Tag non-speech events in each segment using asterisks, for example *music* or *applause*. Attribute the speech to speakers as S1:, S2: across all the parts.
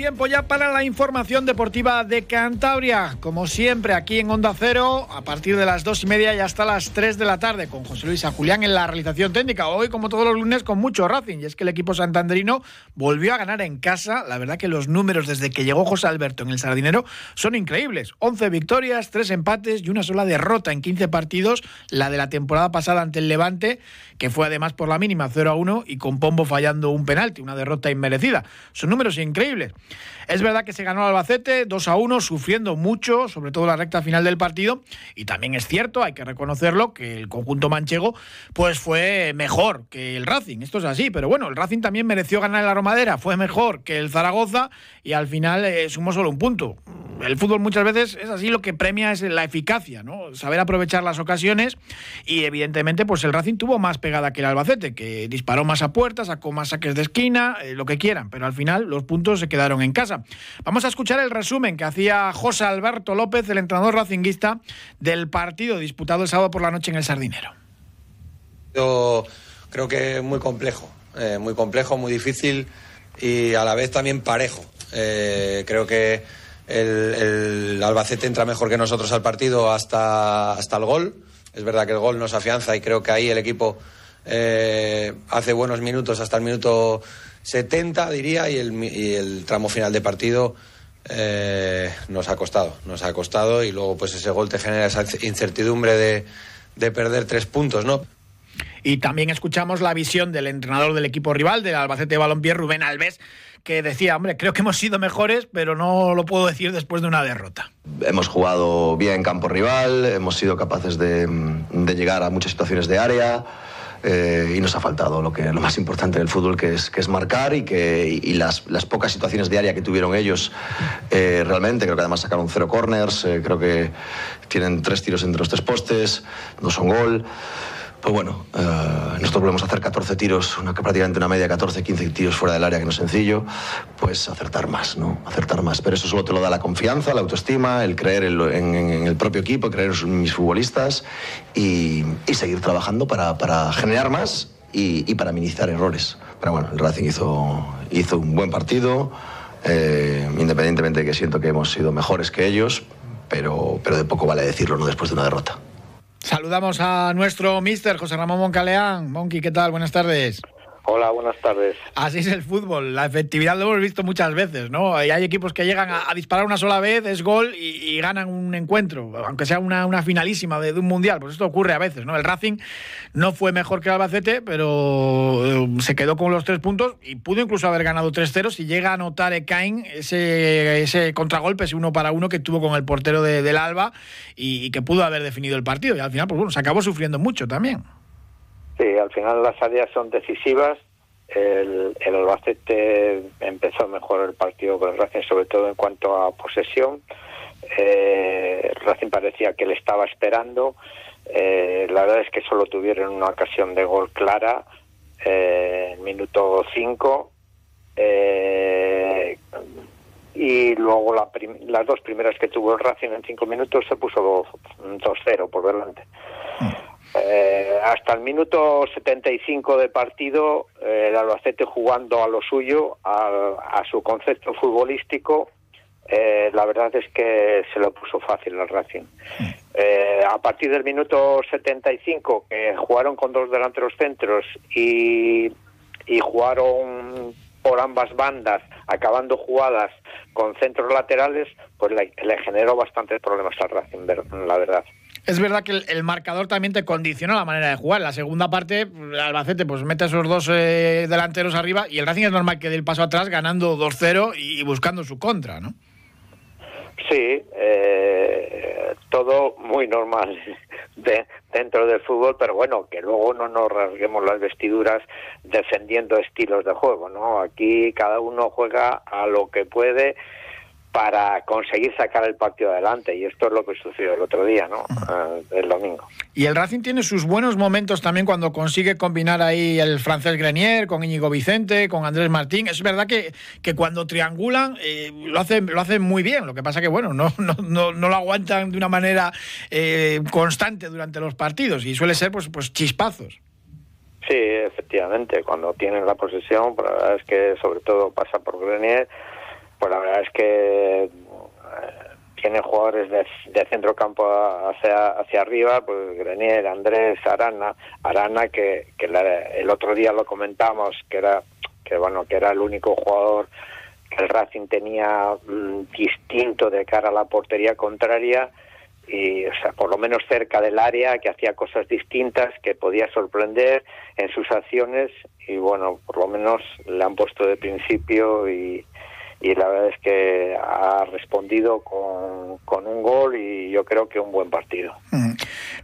S1: Tiempo ya para la información deportiva de Cantabria. Como siempre, aquí en Onda Cero, a partir de las dos y media y hasta las tres de la tarde, con José Luis Julián en la realización técnica. Hoy, como todos los lunes, con mucho Racing. Y es que el equipo santandrino volvió a ganar en casa. La verdad que los números desde que llegó José Alberto en el Sardinero son increíbles. 11 victorias, 3 empates y una sola derrota en 15 partidos. La de la temporada pasada ante el Levante, que fue además por la mínima 0 a 1 y con Pombo fallando un penalti, una derrota inmerecida. Son números increíbles. Es verdad que se ganó Albacete 2 a 1, sufriendo mucho, sobre todo la recta final del partido. Y también es cierto, hay que reconocerlo, que el conjunto manchego pues fue mejor que el Racing. Esto es así, pero bueno, el Racing también mereció ganar la Romadera, fue mejor que el Zaragoza y al final eh, sumó solo un punto. El fútbol muchas veces es así, lo que premia es la eficacia, ¿no? Saber aprovechar las ocasiones y evidentemente pues el Racing tuvo más pegada que el Albacete, que disparó más a puertas, sacó más saques de esquina, eh, lo que quieran, pero al final los puntos se quedaron en casa. Vamos a escuchar el resumen que hacía José Alberto López, el entrenador racinguista, del partido disputado el sábado por la noche en el Sardinero.
S2: Yo creo que muy complejo, eh, muy complejo, muy difícil y a la vez también parejo. Eh, creo que el, Albacete entra mejor que nosotros al partido hasta, hasta el gol. Es verdad que el gol nos afianza y creo que ahí el equipo eh, hace buenos minutos hasta el minuto 70, diría, y el, tramo final de partido eh, nos ha costado. Nos ha costado y luego pues ese gol te genera esa incertidumbre de, de perder tres puntos, ¿no?
S1: Y también escuchamos la visión del entrenador del equipo rival, del Albacete Balompié, Rubén Alves, que decía, hombre, creo que hemos sido mejores, pero no lo puedo decir después de una derrota.
S3: Hemos jugado bien en campo rival, hemos sido capaces de, de llegar a muchas situaciones de área. Eh, y nos ha faltado lo, que, lo más importante del fútbol, que es, que es marcar y, que, y las, las, pocas situaciones de área que tuvieron ellos eh, realmente, creo que además sacaron cero corners, eh, creo que tienen tres tiros entre los tres postes, no son gol. Pues bueno, eh, nosotros volvemos a hacer 14 tiros, una, prácticamente una media 14, 15 tiros fuera del área, que no es sencillo, pues acertar más, ¿no? Acertar más. Pero eso solo te lo da la confianza, la autoestima, el creer en, el propio equipo, creer en mis futbolistas y, seguir trabajando para, generar más y, para minimizar errores. Pero bueno, el Racing hizo, un buen partido, eh, independientemente de que siento que hemos sido mejores que ellos, pero de poco vale decirlo, ¿no? Después de una derrota.
S1: Saludamos a nuestro mister José Ramón Moncaleán. Monqui, ¿qué tal? Buenas tardes.
S4: Hola, buenas tardes.
S1: Así es el fútbol, la efectividad lo hemos visto muchas veces, ¿no? Hay equipos que llegan a, disparar una sola vez, es gol y, ganan un encuentro, aunque sea una, finalísima de, un mundial, pues esto ocurre a veces, ¿no? El Racing no fue mejor que el Albacete, pero eh, se quedó con los tres puntos y pudo incluso haber ganado 3-0 si llega a anotar Ekain ese, ese contragolpe, ese uno para uno que tuvo con el portero del Alba y, y que pudo haber definido el partido. Y al final, pues bueno, se acabó sufriendo mucho también.
S4: Sí, al final las áreas son decisivas. El, el Albacete empezó mejor el partido con el Racing, sobre todo en cuanto a posesión. Eh, Racing parecía que le estaba esperando. Eh, la verdad es que solo tuvieron una ocasión de gol clara eh, minuto 5. Eh, y luego las dos primeras que tuvo el Racing en cinco minutos se puso 2-0 por delante. Mm. Eh, hasta el minuto 75 de partido, eh, el Albacete jugando a lo suyo, a, su concepto futbolístico, eh, la verdad es que se lo puso fácil al Racing. a partir del minuto 75, que jugaron con dos delanteros centros y, y jugaron por ambas bandas, acabando jugadas con centros laterales, pues le, le generó bastantes problemas al Racing, la verdad.
S1: Es verdad que el, marcador también te condiciona la manera de jugar. La segunda parte, el Albacete pues mete a esos dos eh, delanteros arriba y el Racing es normal que dé el paso atrás ganando 2-0 y buscando su contra, ¿no?
S4: Sí, eh, todo muy normal *laughs* de, dentro del fútbol, pero bueno, que luego no nos rasguemos las vestiduras defendiendo estilos de juego, ¿no? Aquí cada uno juega a lo que puede para conseguir sacar el partido adelante. Y esto es lo que sucedió el otro día, ¿no? Eh, el domingo.
S1: Y el Racing tiene sus buenos momentos también cuando consigue combinar ahí el francés Grenier con Íñigo Vicente, con Andrés Martín. Es verdad que, que cuando triangulan eh, lo, hacen, lo hacen muy bien. Lo que pasa que, bueno, no, *laughs* no, no, no lo aguantan de una manera eh, constante durante los partidos y suele ser pues, pues chispazos.
S4: Sí, efectivamente. Cuando tienen la posesión, pues la verdad es que sobre todo pasa por Grenier pues la verdad es que eh, tiene jugadores de, de centro campo hacia, hacia arriba, pues Grenier, Andrés, Arana, Arana que, que el otro día lo comentamos que era que bueno que era el único jugador que el Racing tenía mm, distinto de cara a la portería contraria y o sea por lo menos cerca del área que hacía cosas distintas que podía sorprender en sus acciones y bueno por lo menos le han puesto de principio y, y la verdad es que ha respondido con, con, un gol y yo creo que un buen partido.
S1: Mm.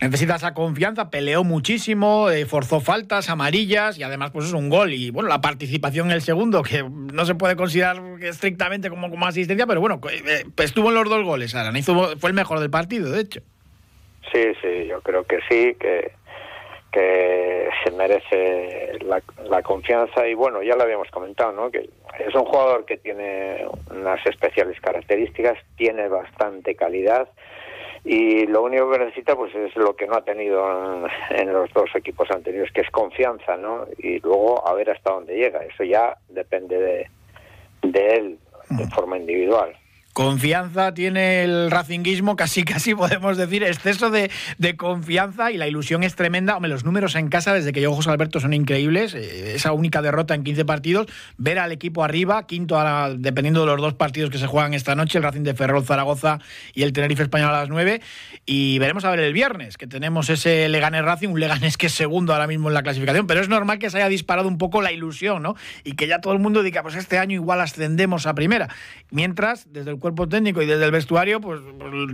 S1: Necesita esa confianza, peleó muchísimo, eh, forzó faltas, amarillas y además pues es un gol y bueno, la participación en el segundo que no se puede considerar estrictamente como, como asistencia, pero bueno, eh, estuvo en los dos goles, Aran, hizo, fue el mejor del partido, de hecho.
S4: Sí, sí, yo creo que sí, que que se merece la, la, confianza y bueno, ya lo habíamos comentado, ¿no? Que es un jugador que tiene unas especiales características, tiene bastante calidad y lo único que necesita pues es lo que no ha tenido en, en, los dos equipos anteriores, que es confianza, ¿no? Y luego a ver hasta dónde llega. Eso ya depende de, de él de forma individual.
S1: Confianza tiene el racinguismo, casi casi podemos decir, exceso de, de, confianza y la ilusión es tremenda. Hombre, los números en casa desde que llegó José Alberto son increíbles. Eh, esa única derrota en 15 partidos, ver al equipo arriba, quinto a dependiendo de los dos partidos que se juegan esta noche, el Racing de Ferrol Zaragoza y el Tenerife Español a las 9. Y veremos a ver el viernes, que tenemos ese Leganés Racing, un Leganés que es segundo ahora mismo en la clasificación, pero es normal que se haya disparado un poco la ilusión, ¿no? Y que ya todo el mundo diga, pues este año igual ascendemos a primera. Mientras, desde el cuerpo técnico y desde el vestuario, pues,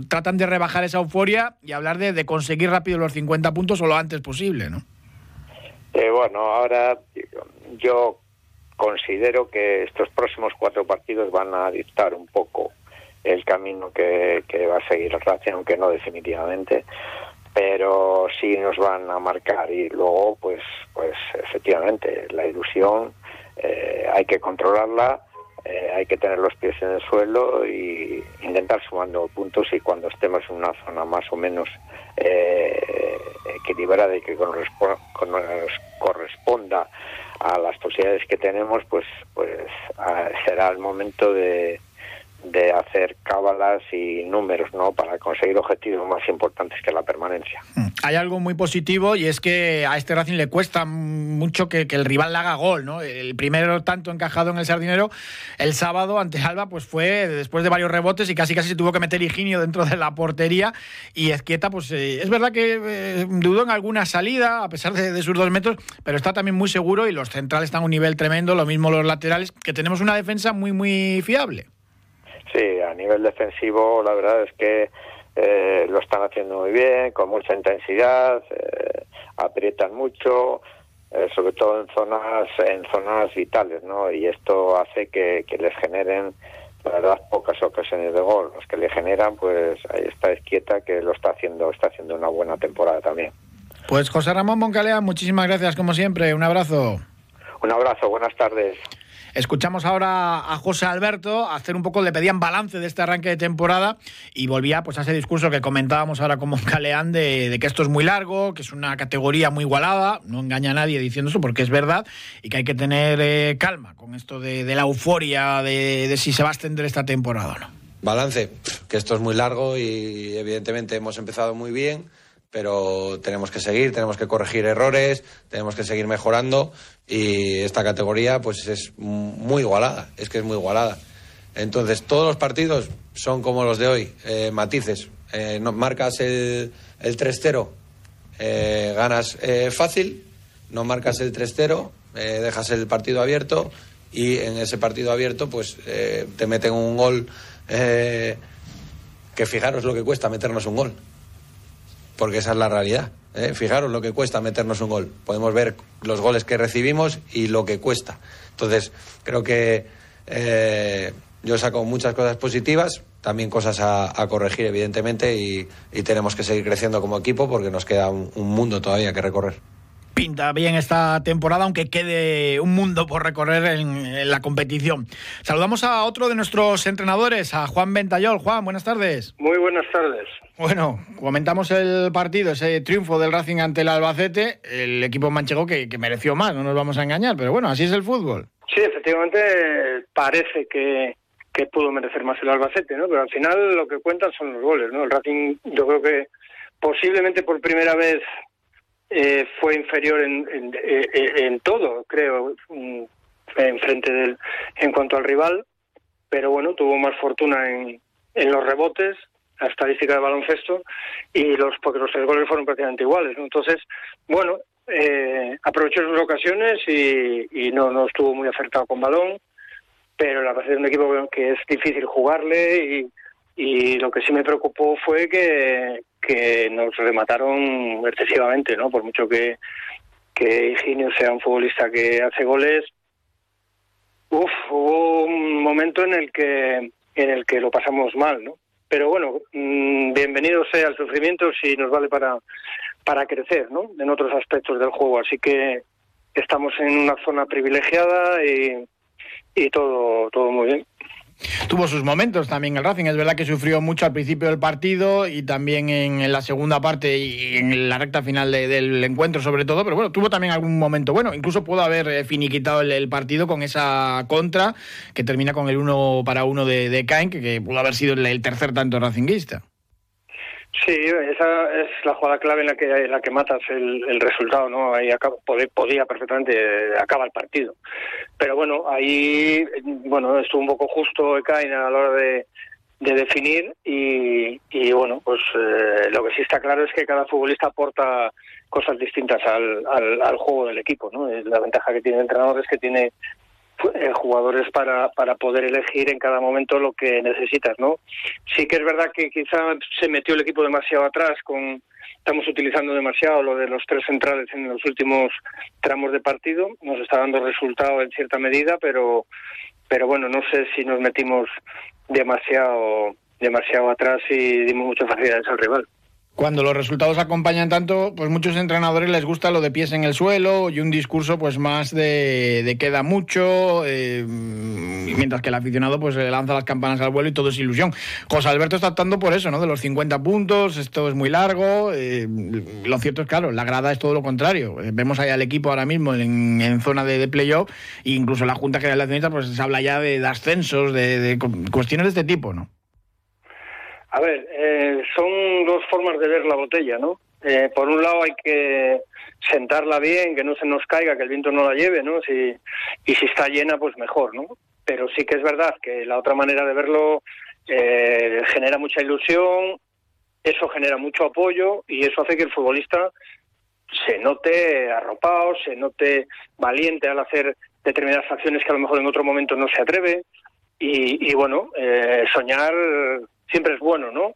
S1: tratan de rebajar esa euforia y hablar de, conseguir rápido los 50 puntos o lo antes posible, ¿no?
S4: Eh, bueno, ahora yo considero que estos próximos cuatro partidos van a dictar un poco el camino que, va a seguir el Racing, aunque no definitivamente, pero sí nos van a marcar y luego, pues, pues efectivamente, la ilusión eh, hay que controlarla hay que tener los pies en el suelo y intentar sumando puntos y cuando estemos en una zona más o menos eh, equilibrada y que nos corresponda a las posibilidades que tenemos, pues, pues a, será el momento de, de hacer cábalas y números no para conseguir objetivos más importantes que la permanencia.
S1: Hay algo muy positivo y es que a este Racing le cuesta mucho que, que el rival le haga gol, ¿no? El primero tanto encajado en el Sardinero el sábado ante Alba pues fue después de varios rebotes y casi casi se tuvo que meter Higinio dentro de la portería y Esquieta pues eh, es verdad que eh, dudó en alguna salida a pesar de, de sus dos metros, pero está también muy seguro y los centrales están a un nivel tremendo, lo mismo los laterales, que tenemos una defensa muy muy fiable.
S4: Sí, a nivel defensivo la verdad es que eh, lo están haciendo muy bien, con mucha intensidad, eh, aprietan mucho, eh, sobre todo en zonas en zonas vitales, ¿no? Y esto hace que, que, les generen, la verdad, pocas ocasiones de gol. Los que le generan, pues ahí está Esquieta que lo está haciendo, está haciendo una buena temporada también.
S1: Pues José Ramón Moncalea, muchísimas gracias como siempre, un abrazo.
S4: Un abrazo, buenas tardes.
S1: Escuchamos ahora a José Alberto hacer un poco, le pedían balance de este arranque de temporada y volvía pues a ese discurso que comentábamos ahora con Moncaleán de, que esto es muy largo, que es una categoría muy igualada, no engaña a nadie diciendo eso porque es verdad y que hay que tener eh, calma con esto de, de la euforia de, de, si se va a extender esta temporada o no.
S2: Balance, que esto es muy largo y evidentemente hemos empezado muy bien pero tenemos que seguir, tenemos que corregir errores, tenemos que seguir mejorando y esta categoría pues es muy igualada, es que es muy igualada. Entonces todos los partidos son como los de hoy, eh, matices. Eh, no, marcas el, el 3-0, eh, ganas fácil, no marcas el 3-0, dejas el partido abierto y en ese partido abierto pues te meten un gol que fijaros lo que cuesta meternos un gol porque esa es la realidad. ¿eh? Fijaros lo que cuesta meternos un gol. Podemos ver los goles que recibimos y lo que cuesta. Entonces, creo que eh, yo saco muchas cosas positivas, también cosas a, corregir, evidentemente, y, tenemos que seguir creciendo como equipo porque nos queda un, mundo todavía que recorrer
S1: pinta bien esta temporada, aunque quede un mundo por recorrer en, la competición. Saludamos a otro de nuestros entrenadores, a Juan Ventayol. Juan, buenas tardes.
S5: Muy buenas tardes.
S1: Bueno, comentamos el partido, ese triunfo del Racing ante el Albacete, el equipo manchego que, mereció más, no nos vamos a engañar, pero bueno, así es el fútbol.
S5: Sí, efectivamente parece que, pudo merecer más el Albacete, ¿no? Pero al final lo que cuentan son los goles, ¿no? El Racing yo creo que posiblemente por primera vez eh, fue inferior en, eh, todo, creo, mm, en frente del, en cuanto al rival, pero bueno, tuvo más fortuna en, en los rebotes, la estadística de baloncesto, y los, porque los tres goles fueron prácticamente iguales, ¿no? Entonces, bueno, eh, aprovechó sus ocasiones y, no, no estuvo muy acertado con balón, pero la verdad es un equipo que es difícil jugarle y, y lo que sí me preocupó fue que, que nos remataron excesivamente, ¿no? Por mucho que, que Higinio sea un futbolista que hace goles, uf, hubo un momento en el que en el que lo pasamos mal, ¿no? Pero bueno, mm, bienvenido sea el sufrimiento si nos vale para para crecer, ¿no? En otros aspectos del juego, así que estamos en una zona privilegiada y y todo, todo muy bien.
S1: Tuvo sus momentos también el Racing, es verdad que sufrió mucho al principio del partido y también en, la segunda parte y en la recta final del encuentro sobre todo, pero bueno, tuvo también algún momento bueno, incluso pudo haber eh, finiquitado el, partido con esa contra que termina con el uno para uno de, de Caen, que, pudo haber sido el, el tercer tanto racinguista.
S5: Sí, esa es la jugada clave en la que en la que matas el, el resultado, ¿no? Ahí acaba, podía, perfectamente acaba el partido. Pero bueno, ahí bueno estuvo un poco justo Ekain a la hora de, de definir y, y bueno, pues eh, lo que sí está claro es que cada futbolista aporta cosas distintas al, al, al juego del equipo, ¿no? La ventaja que tiene el entrenador es que tiene eh, jugadores para, para poder elegir en cada momento lo que necesitas, ¿no? Sí que es verdad que quizá se metió el equipo demasiado atrás con estamos utilizando demasiado lo de los tres centrales en los últimos tramos de partido, nos está dando resultado en cierta medida, pero pero bueno, no sé si nos metimos demasiado demasiado atrás y dimos muchas facilidades al rival.
S1: Cuando los resultados acompañan tanto, pues muchos entrenadores les gusta lo de pies en el suelo y un discurso pues más de, queda mucho, eh, mientras que el aficionado pues le lanza las campanas al vuelo y todo es ilusión. José Alberto está optando por eso, ¿no? De los 50 puntos, esto es muy largo. Eh, lo cierto es, claro, la grada es todo lo contrario. Eh, vemos ahí al equipo ahora mismo en, zona de, playoff e incluso la Junta General de Accionistas pues se habla ya de, ascensos, de, de cuestiones de este tipo, ¿no?
S5: A ver, eh, son dos formas de ver la botella, ¿no? Eh, por un lado hay que sentarla bien, que no se nos caiga, que el viento no la lleve, ¿no? Si, y si está llena, pues mejor, ¿no? Pero sí que es verdad que la otra manera de verlo eh, genera mucha ilusión, eso genera mucho apoyo y eso hace que el futbolista se note arropado, se note valiente al hacer determinadas acciones que a lo mejor en otro momento no se atreve. Y, y bueno, eh, soñar siempre es bueno, ¿no?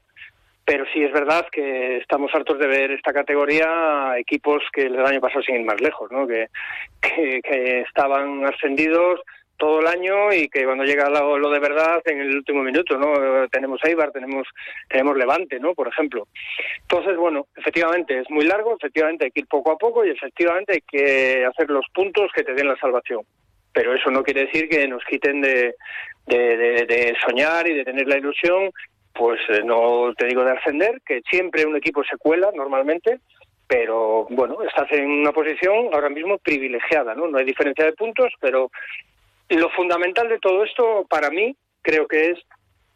S5: Pero sí es verdad que estamos hartos de ver esta categoría equipos que el año pasado sin ir más lejos, ¿no? Que, estaban ascendidos todo el año y que cuando llega lo, lo, de verdad en el último minuto, ¿no? Tenemos Eibar, tenemos tenemos Levante, ¿no? Por ejemplo. Entonces, bueno, efectivamente es muy largo, efectivamente hay que ir poco a poco y efectivamente hay que hacer los puntos que te den la salvación. Pero eso no quiere decir que nos quiten de, de, de, de soñar y de tener la ilusión pues eh, no te digo de ascender, que siempre un equipo se cuela normalmente, pero bueno, estás en una posición ahora mismo privilegiada, ¿no? No hay diferencia de puntos, pero lo fundamental de todo esto para mí creo que es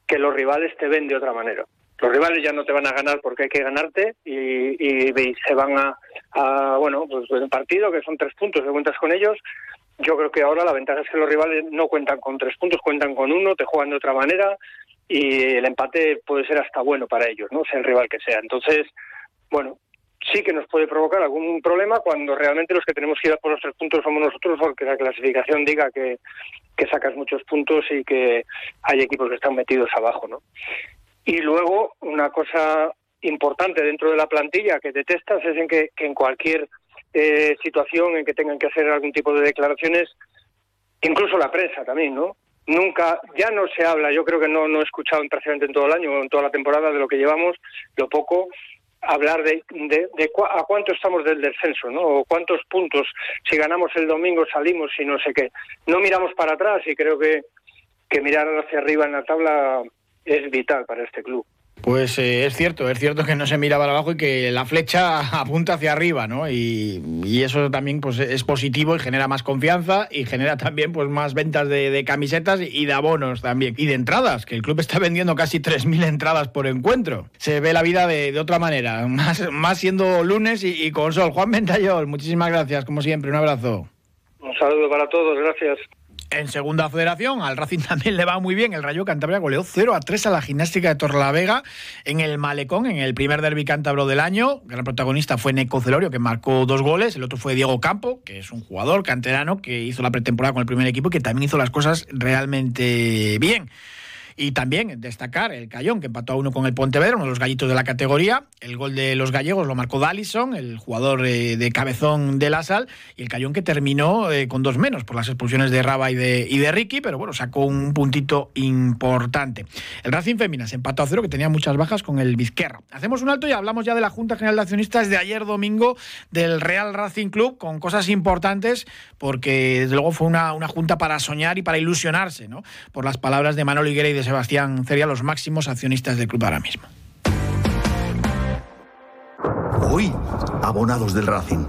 S5: que los rivales te ven de otra manera. Los rivales ya no te van a ganar porque hay que ganarte y, y, se van a, bueno, pues en partido que son tres puntos, que cuentas con ellos. Yo creo que ahora la ventaja es que los rivales no cuentan con tres puntos, cuentan con uno, te juegan de otra manera, y el empate puede ser hasta bueno para ellos, ¿no? Sea el rival que sea. Entonces, bueno, sí que nos puede provocar algún problema cuando realmente los que tenemos que ir a por los tres puntos somos nosotros, porque la clasificación diga que, que sacas muchos puntos y que hay equipos que están metidos abajo, ¿no? Y luego, una cosa importante dentro de la plantilla que detestas es en que, que en cualquier eh, situación en que tengan que hacer algún tipo de declaraciones, incluso la prensa también, ¿no? nunca, ya no se habla, yo creo que no, no he escuchado prácticamente en todo el año, en toda la temporada de lo que llevamos, lo poco, hablar de, de, a cuánto estamos del descenso, ¿no? O cuántos puntos, si ganamos el domingo salimos y no sé qué. No miramos para atrás y creo que, que mirar hacia arriba en la tabla es vital para este club.
S1: Pues eh, es cierto, es cierto que no se mira para abajo y que la flecha *laughs* apunta hacia arriba, ¿no? Y, eso también pues, es positivo y genera más confianza y genera también pues, más ventas de, camisetas y de abonos también. Y de entradas, que el club está vendiendo casi 3.000 entradas por encuentro. Se ve la vida de, otra manera, *laughs* más, siendo lunes y, y con sol. Juan Ventayol, muchísimas gracias, como siempre, un abrazo.
S5: Un saludo para todos, gracias.
S1: En segunda federación, al Racing también le va muy bien. El Rayo Cantabria goleó 0 a 3 a la gimnástica de Torlavega en el Malecón, en el primer derbi cántabro del año. El gran protagonista fue Neco Celorio, que marcó dos goles. El otro fue Diego Campo, que es un jugador canterano que hizo la pretemporada con el primer equipo y que también hizo las cosas realmente bien. Y también destacar el Cayón, que empató a uno con el Pontevedra, uno de los gallitos de la categoría. El gol de los gallegos lo marcó Dallison, el jugador eh, de cabezón de la sal. Y el Cayón que terminó eh, con dos menos por las expulsiones de Raba y de, y de Ricky, pero bueno, sacó un puntito importante. El Racing se empató a cero, que tenía muchas bajas con el Vizquerra. Hacemos un alto y hablamos ya de la Junta General de Accionistas de ayer domingo del Real Racing Club, con cosas importantes, porque desde luego fue una, una junta para soñar y para ilusionarse, ¿no? Por las palabras de Manolo Higuera y de Sebastián serían los máximos accionistas del club ahora mismo.
S6: Hoy, abonados del Racing.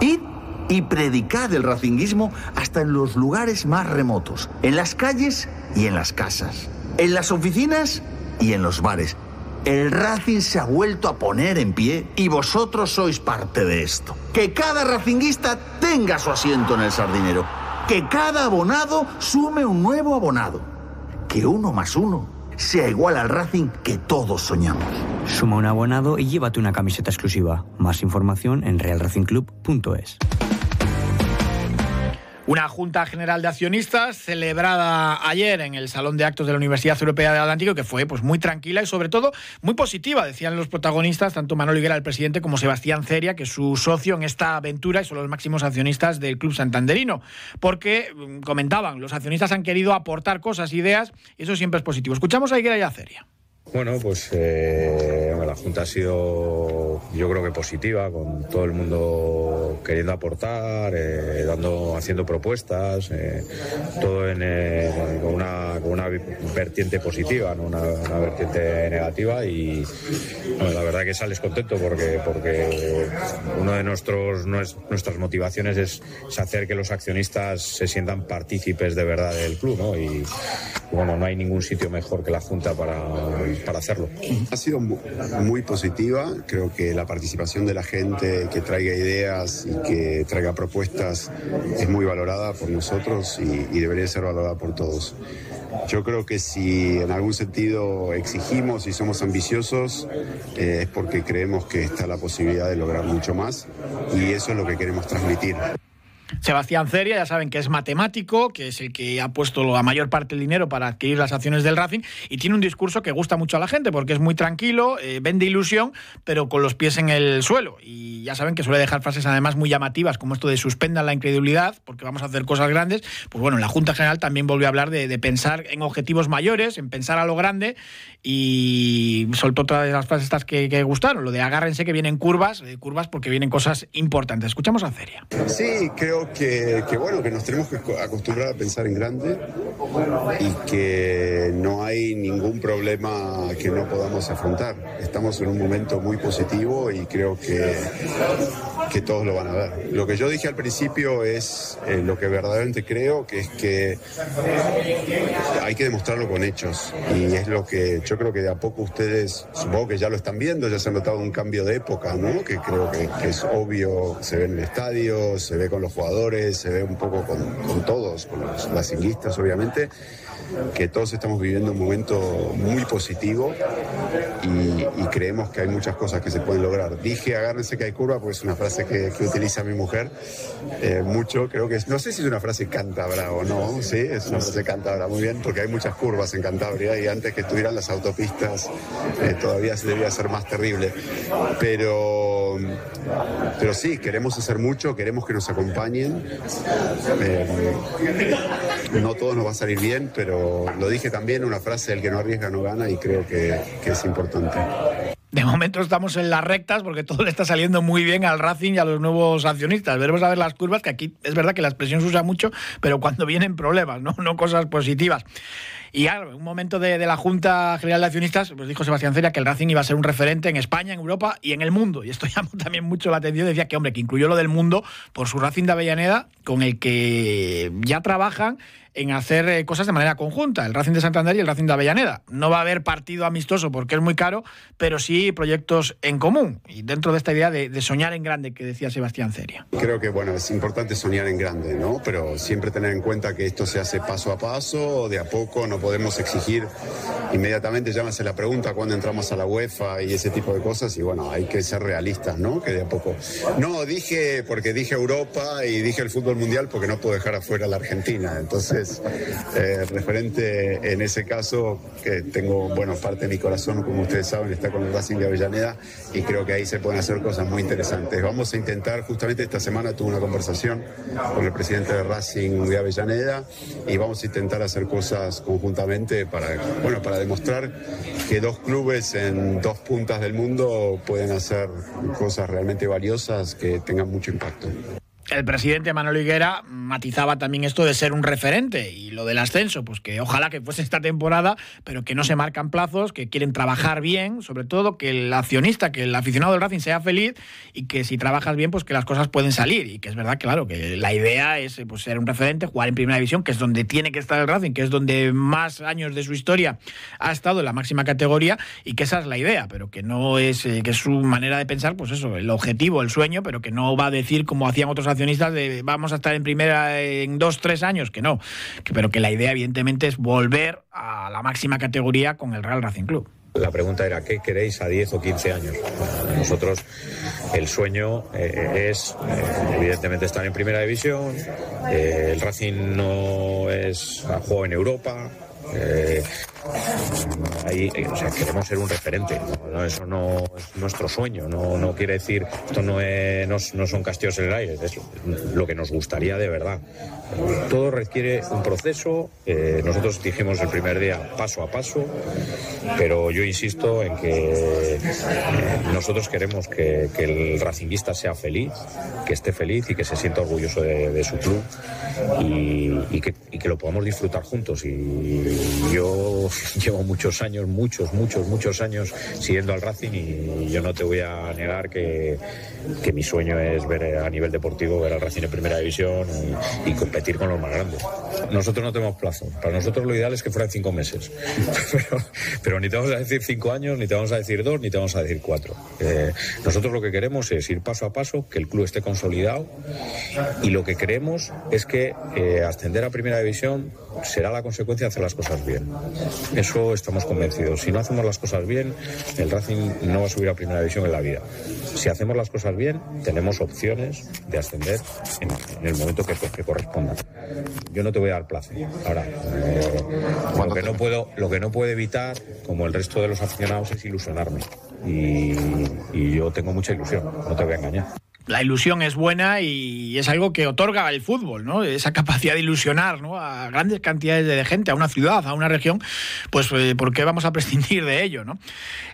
S6: Id y predicad el racinguismo hasta en los lugares más remotos, en las calles y en las casas, en las oficinas y en los bares. El Racing se ha vuelto a poner en pie y vosotros sois parte de esto. Que cada racinguista tenga su asiento en el sardinero. Que cada abonado sume un nuevo abonado que uno más uno sea igual al Racing que todos soñamos.
S7: Suma un abonado y llévate una camiseta exclusiva. Más información en realracingclub.es.
S1: Una Junta General de Accionistas celebrada ayer en el Salón de Actos de la Universidad Europea del Atlántico, que fue pues, muy tranquila y sobre todo muy positiva, decían los protagonistas, tanto Manuel Higuera, el presidente, como Sebastián Ceria, que es su socio en esta aventura y son los máximos accionistas del Club Santanderino. Porque, mm, comentaban, los accionistas han querido aportar cosas, ideas, y eso siempre es positivo. Escuchamos a Higuera y a Ceria.
S8: Bueno, pues eh, la Junta ha sido, yo creo que positiva, con todo el mundo queriendo aportar, eh, dando, haciendo propuestas, eh, todo en, con, una, con, una, vertiente positiva, ¿no? una, vertiente negativa y la verdad que sales contento porque, porque uno de nuestros, nuestras motivaciones es, hacer que los accionistas se sientan partícipes de verdad del club, ¿no? Bueno, no hay ningún sitio mejor que la Junta para para hacerlo.
S9: Ha sido muy positiva, creo que la participación de la gente que traiga ideas y que traiga propuestas es muy valorada por nosotros y, debería ser valorada por todos. Yo creo que si en algún sentido exigimos y somos ambiciosos, eh, es porque creemos que está la posibilidad de lograr mucho más y eso es lo que queremos transmitir.
S1: Sebastián Ceria, ya saben que es matemático, que es el que ha puesto la mayor parte del dinero para adquirir las acciones del Racing y tiene un discurso que gusta mucho a la gente porque es muy tranquilo, eh, vende ilusión, pero con los pies en el suelo. Y ya saben que suele dejar frases además muy llamativas como esto de suspendan la incredulidad porque vamos a hacer cosas grandes. Pues bueno, en la Junta General también volvió a hablar de, pensar en objetivos mayores, en pensar a lo grande y soltó otra de las frases estas que, gustaron, lo de agárrense que vienen curvas, eh, curvas porque vienen cosas importantes. Escuchamos a Ceria.
S9: Sí, creo que, bueno, que nos tenemos que acostumbrar a pensar en grande y que no hay ningún problema que no podamos afrontar. Estamos en un momento muy positivo y creo que, que todos lo van a ver. Lo que yo dije al principio es eh, lo que verdaderamente creo, que es que hay que demostrarlo con hechos. Y es lo que yo creo que de a poco ustedes, supongo que ya lo están viendo, ya se ha notado un cambio de época, ¿no? Que creo que, es obvio, se ve en el estadio, se ve con los jugadores se ve un poco con, todos, con los lacinguistas obviamente, que todos estamos viviendo un momento muy positivo y, creemos que hay muchas cosas que se pueden lograr. Dije agárrense que hay curva, porque es una frase que, utiliza mi mujer eh, mucho, creo que es, no sé si es una frase cántabra o no, sí, es una frase cántabra, muy bien, porque hay muchas curvas en Cantabria y antes que estuvieran las autopistas eh, todavía se debía ser más terrible. Pero, pero sí, queremos hacer mucho, queremos que nos acompañen. Eh, no todo nos va a salir bien, pero lo dije también, una frase, el que no arriesga no gana y creo que, es importante.
S1: De momento estamos en las rectas porque todo le está saliendo muy bien al Racing y a los nuevos accionistas. Veremos a ver las curvas, que aquí es verdad que la expresión se usa mucho, pero cuando vienen problemas, no, no cosas positivas. Y en un momento de, la Junta General de Accionistas, pues dijo Sebastián Ceria que el Racing iba a ser un referente en España, en Europa y en el mundo. Y esto *laughs* llamó también mucho la atención. Decía que, hombre, que incluyó lo del mundo por su Racing de Avellaneda, con el que ya trabajan en hacer eh, cosas de manera conjunta, el Racing de Santander y el Racing de Avellaneda. No va a haber partido amistoso porque es muy caro, pero sí proyectos en común y dentro de esta idea de, soñar en grande que decía Sebastián Ceria.
S9: Creo que bueno, es importante soñar en grande, ¿no? Pero siempre tener en cuenta que esto se hace paso a paso, de a poco, no podemos exigir inmediatamente, llámase la pregunta cuando entramos a la UEFA y ese tipo de cosas y bueno, hay que ser realistas, ¿no? Que de a poco. No, dije porque dije Europa y dije el fútbol mundial porque no puedo dejar afuera la Argentina, entonces eh, referente en ese caso, que tengo, bueno, parte de mi corazón, como ustedes saben, está con el Racing de Avellaneda y creo que ahí se pueden hacer cosas muy interesantes. Vamos a intentar, justamente esta semana tuve una conversación con el presidente de Racing de Avellaneda y vamos a intentar hacer cosas conjuntamente para, bueno, para demostrar que dos clubes en dos puntas del mundo pueden hacer cosas realmente valiosas que tengan mucho impacto.
S1: El presidente Manuel Higuera matizaba también esto de ser un referente y lo del ascenso, pues que ojalá que fuese esta temporada, pero que no se marcan plazos, que quieren trabajar bien, sobre todo que el accionista, que el aficionado del Racing sea feliz y que si trabajas bien, pues que las cosas pueden salir. Y que es verdad, claro, que la idea es pues, ser un referente, jugar en primera división, que es donde tiene que estar el Racing, que es donde más años de su historia ha estado en la máxima categoría y que esa es la idea, pero que no es, eh, que es su manera de pensar, pues eso, el objetivo, el sueño, pero que no va a decir como hacían otros accionistas de vamos a estar en primera en dos, tres años, que no. Pero que la idea, evidentemente, es volver a la máxima categoría con el Real Racing Club.
S8: La pregunta era, ¿qué queréis a 10 o 15 años? Para nosotros el sueño eh, es, eh, evidentemente, estar en primera división. Eh, el Racing no es juego en Europa. Ahí, o sea, queremos ser un referente. ¿no? Eso no es nuestro sueño. No, no quiere decir, esto no, es, no, no, son castillos en el aire, es lo que nos gustaría de verdad. Todo requiere un proceso. Eh, nosotros dijimos el primer día paso a paso, pero yo insisto en que eh, nosotros queremos que, que, el racinguista sea feliz, que esté feliz y que se sienta orgulloso de, de su club y, y, que, y que lo podamos disfrutar juntos. Y yo *laughs* llevo muchos años, muchos, muchos, muchos años siguiendo al Racing y yo no te voy a negar que, que mi sueño es ver a nivel deportivo, ver al Racing en primera división y, competir con los más grandes. Nosotros no tenemos plazo. Para nosotros lo ideal es que fueran cinco meses. *laughs* pero, pero, ni te vamos a decir cinco años, ni te vamos a decir dos, ni te vamos a decir cuatro. Eh, nosotros lo que queremos es ir paso a paso, que el club esté consolidado y lo que queremos es que eh, ascender a primera división será la consecuencia de hacer las cosas bien. Eso estamos convencidos. Si no hacemos las cosas bien, el Racing no va a subir a primera división en la vida. Si hacemos las cosas bien, tenemos opciones de ascender en, el momento que, corresponda. Yo no te voy a dar plazo. Ahora, eh, lo, que no puedo, lo que no puedo evitar, como el resto de los aficionados, es ilusionarme. Y yo tengo mucha ilusión, no te voy a engañar
S1: la ilusión es buena y es algo que otorga el fútbol, ¿no? Esa capacidad de ilusionar, ¿no? A grandes cantidades de gente, a una ciudad, a una región, pues eh, ¿por qué vamos a prescindir de ello, ¿no?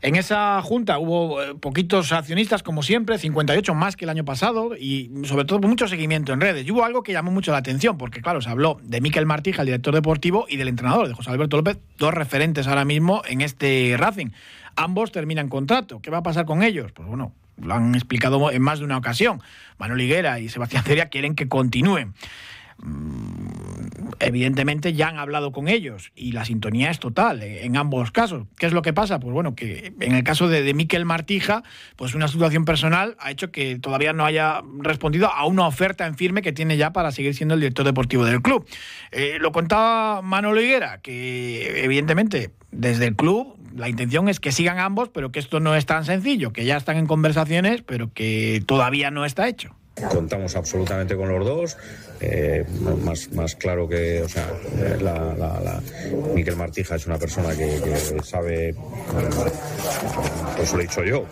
S1: En esa junta hubo eh, poquitos accionistas, como siempre, 58 más que el año pasado y sobre todo mucho seguimiento en redes. Y hubo algo que llamó mucho la atención, porque claro, se habló de Miquel Martija, el director deportivo, y del entrenador, de José Alberto López, dos referentes ahora mismo en este Racing. Ambos terminan contrato. ¿Qué va a pasar con ellos? Pues bueno, lo han explicado en más de una ocasión. Manuel Higuera y Sebastián Ceria quieren que continúen. Evidentemente ya han hablado con ellos y la sintonía es total en ambos casos. ¿Qué es lo que pasa? Pues bueno, que en el caso de, de Miquel Martija, pues una situación personal ha hecho que todavía no haya respondido a una oferta en firme que tiene ya para seguir siendo el director deportivo del club. Eh, lo contaba Manolo Higuera, que evidentemente desde el club la intención es que sigan ambos, pero que esto no es tan sencillo, que ya están en conversaciones, pero que todavía no está hecho.
S8: Contamos absolutamente con los dos, eh, más, claro que, o sea, la, la, la, Miquel Martija es una persona que, sabe, por eso lo he dicho yo,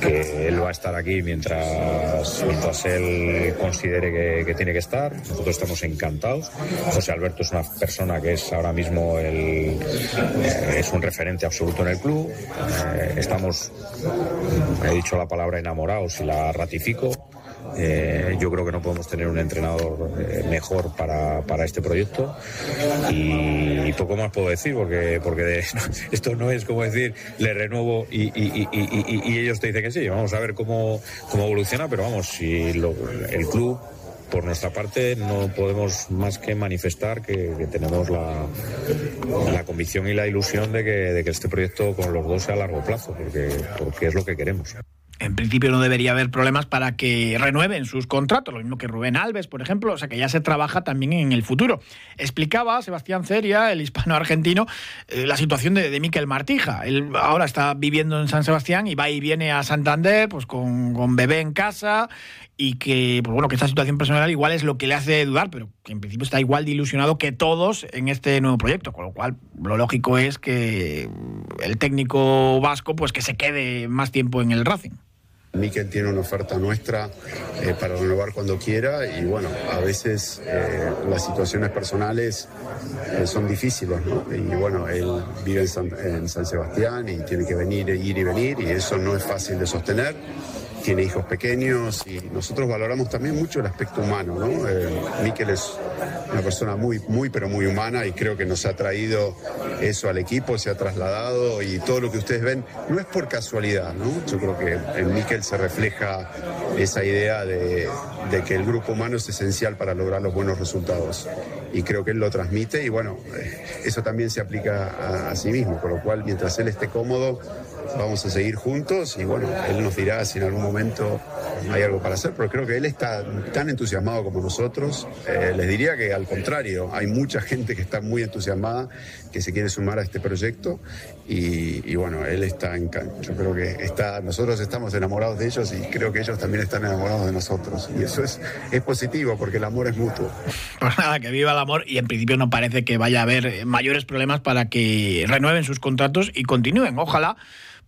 S8: que él va a estar aquí mientras, mientras él considere que, tiene que estar. Nosotros estamos encantados. José Alberto es una persona que es ahora mismo el, eh, es un referente absoluto en el club. Eh, estamos, he dicho la palabra enamorados y la ratifico. Eh, yo creo que no podemos tener un entrenador eh, mejor para, para, este proyecto y, poco más puedo decir porque, porque *laughs* esto no es como decir le renuevo y, y, ellos te dicen que sí. Vamos a ver cómo, cómo evoluciona, pero vamos, si lo, el club por nuestra parte no podemos más que manifestar que, tenemos la, la, convicción y la ilusión de que, de que este proyecto con los dos sea a largo plazo, porque, porque es lo que queremos
S1: principio no debería haber problemas para que renueven sus contratos, lo mismo que Rubén Alves, por ejemplo, o sea que ya se trabaja también en el futuro. Explicaba Sebastián Ceria, el hispano-argentino, eh, la situación de, de Miquel Martija. Él ahora está viviendo en San Sebastián y va y viene a Santander pues con, con bebé en casa y que, pues bueno, que esta situación personal igual es lo que le hace dudar, pero que en principio está igual de ilusionado que todos en este nuevo proyecto, con lo cual lo lógico es que el técnico vasco pues que se quede más tiempo en el Racing.
S9: Miquel tiene una oferta nuestra eh, para renovar cuando quiera y bueno, a veces eh, las situaciones personales eh, son difíciles, ¿no? Y bueno, él vive en San, Sebastián y tiene que venir, ir y venir y eso no es fácil de sostener tiene hijos pequeños y nosotros valoramos también mucho el aspecto humano, ¿no? Miquel es una persona muy, muy, pero muy humana y creo que nos ha traído eso al equipo, se ha trasladado y todo lo que ustedes ven no es por casualidad, ¿no? Yo creo que en Miquel se refleja esa idea de, que el grupo humano es esencial para lograr los buenos resultados y creo que él lo transmite y bueno, eh, eso también se aplica a, a sí mismo, con lo cual mientras él esté cómodo, vamos a seguir juntos y bueno, él nos dirá si en algún momento hay algo para hacer, pero creo que él está tan entusiasmado como nosotros. Eh, les diría que al contrario, hay mucha gente que está muy entusiasmada, que se quiere sumar a este proyecto y, bueno, él está en yo creo que está, nosotros estamos enamorados de ellos y creo que ellos también están enamorados de nosotros y eso es, es positivo porque el amor es mutuo.
S1: Pues nada, que viva el amor y en principio no parece que vaya a haber mayores problemas para que renueven sus contratos y continúen. Ojalá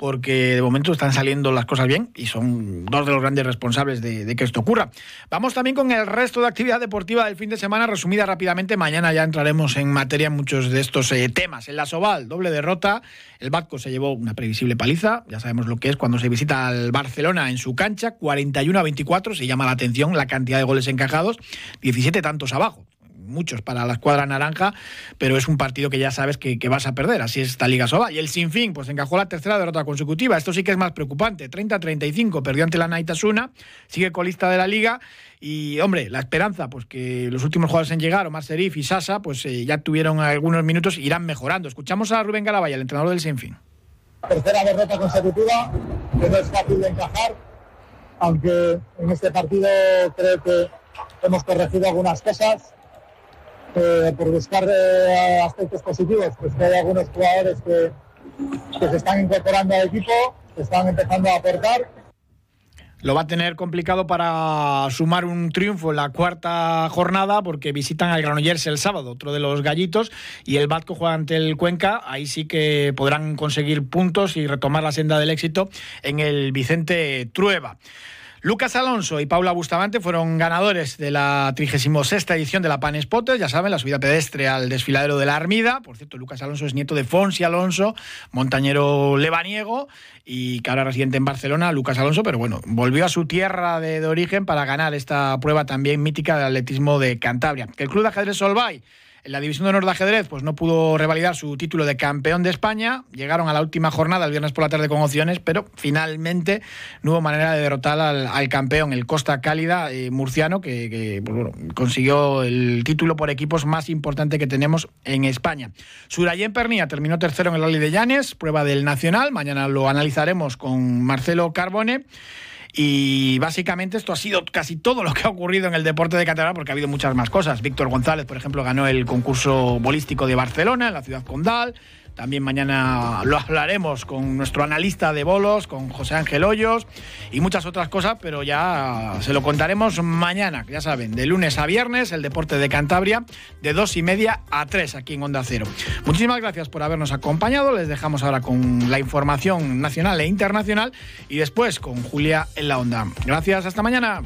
S1: porque de momento están saliendo las cosas bien y son dos de los grandes responsables de, que esto ocurra. Vamos también con el resto de actividad deportiva del fin de semana, resumida rápidamente. Mañana ya entraremos en materia en muchos de estos eh, temas. En la Soval, doble derrota. El Batco se llevó una previsible paliza. Ya sabemos lo que es cuando se visita al Barcelona en su cancha. 41 a 24. Se llama la atención la cantidad de goles encajados. 17 tantos abajo muchos para la escuadra naranja, pero es un partido que ya sabes que, vas a perder. Así es esta Liga Soba. Y el Sinfín, pues encajó la tercera derrota consecutiva. Esto sí que es más preocupante. 30-35, perdió ante la Naitasuna, sigue colista de la Liga. Y, hombre, la esperanza, pues que los últimos jugadores en llegar, Omar Serif y Sasa, pues eh, ya tuvieron algunos minutos, irán mejorando. Escuchamos a Rubén Garabaya, el entrenador del Sinfín.
S10: Tercera derrota consecutiva, que no es fácil de encajar, aunque en este partido creo que hemos corregido algunas cosas eh, por buscar eh, aspectos positivos, pues que hay algunos jugadores que, se están incorporando al equipo, que están empezando a aportar.
S1: Lo va a tener complicado para sumar un triunfo en la cuarta jornada porque visitan al Granollers el sábado, otro de los gallitos, y el Batco juega ante el Cuenca. Ahí sí que podrán conseguir puntos y retomar la senda del éxito en el Vicente Trueba. Lucas Alonso y Paula Bustamante fueron ganadores de la 36 edición de la Pan Spotter, ya saben, la subida pedestre al desfiladero de la Armida. Por cierto, Lucas Alonso es nieto de Fonsi Alonso, montañero lebaniego y que ahora residente en Barcelona, Lucas Alonso, pero bueno, volvió a su tierra de, de origen para ganar esta prueba también mítica del atletismo de Cantabria. El Club de Ajedrez Solvay en la División de Honor de Ajedrez, pues no pudo revalidar su título de campeón de España. Llegaron a la última jornada el viernes por la tarde con opciones, pero finalmente no hubo manera de derrotar al, campeón, el Costa Cálida eh, murciano, que, pues consiguió el título por equipos más importante que tenemos en España. Surayen Pernía terminó tercero en el Rally de Llanes, prueba del Nacional. Mañana lo analizaremos con Marcelo Carbone. Y básicamente esto ha sido casi todo lo que ha ocurrido en el deporte de Cataluña, porque ha habido muchas más cosas. Víctor González, por ejemplo, ganó el concurso bolístico de Barcelona, en la ciudad condal. También mañana lo hablaremos con nuestro analista de bolos, con José Ángel Hoyos y muchas otras cosas, pero ya se lo contaremos mañana, ya saben, de lunes a viernes, el deporte de Cantabria, de dos y media a tres aquí en Onda Cero. Muchísimas gracias por habernos acompañado. Les dejamos ahora con la información nacional e internacional y después con Julia en la Onda. Gracias, hasta mañana.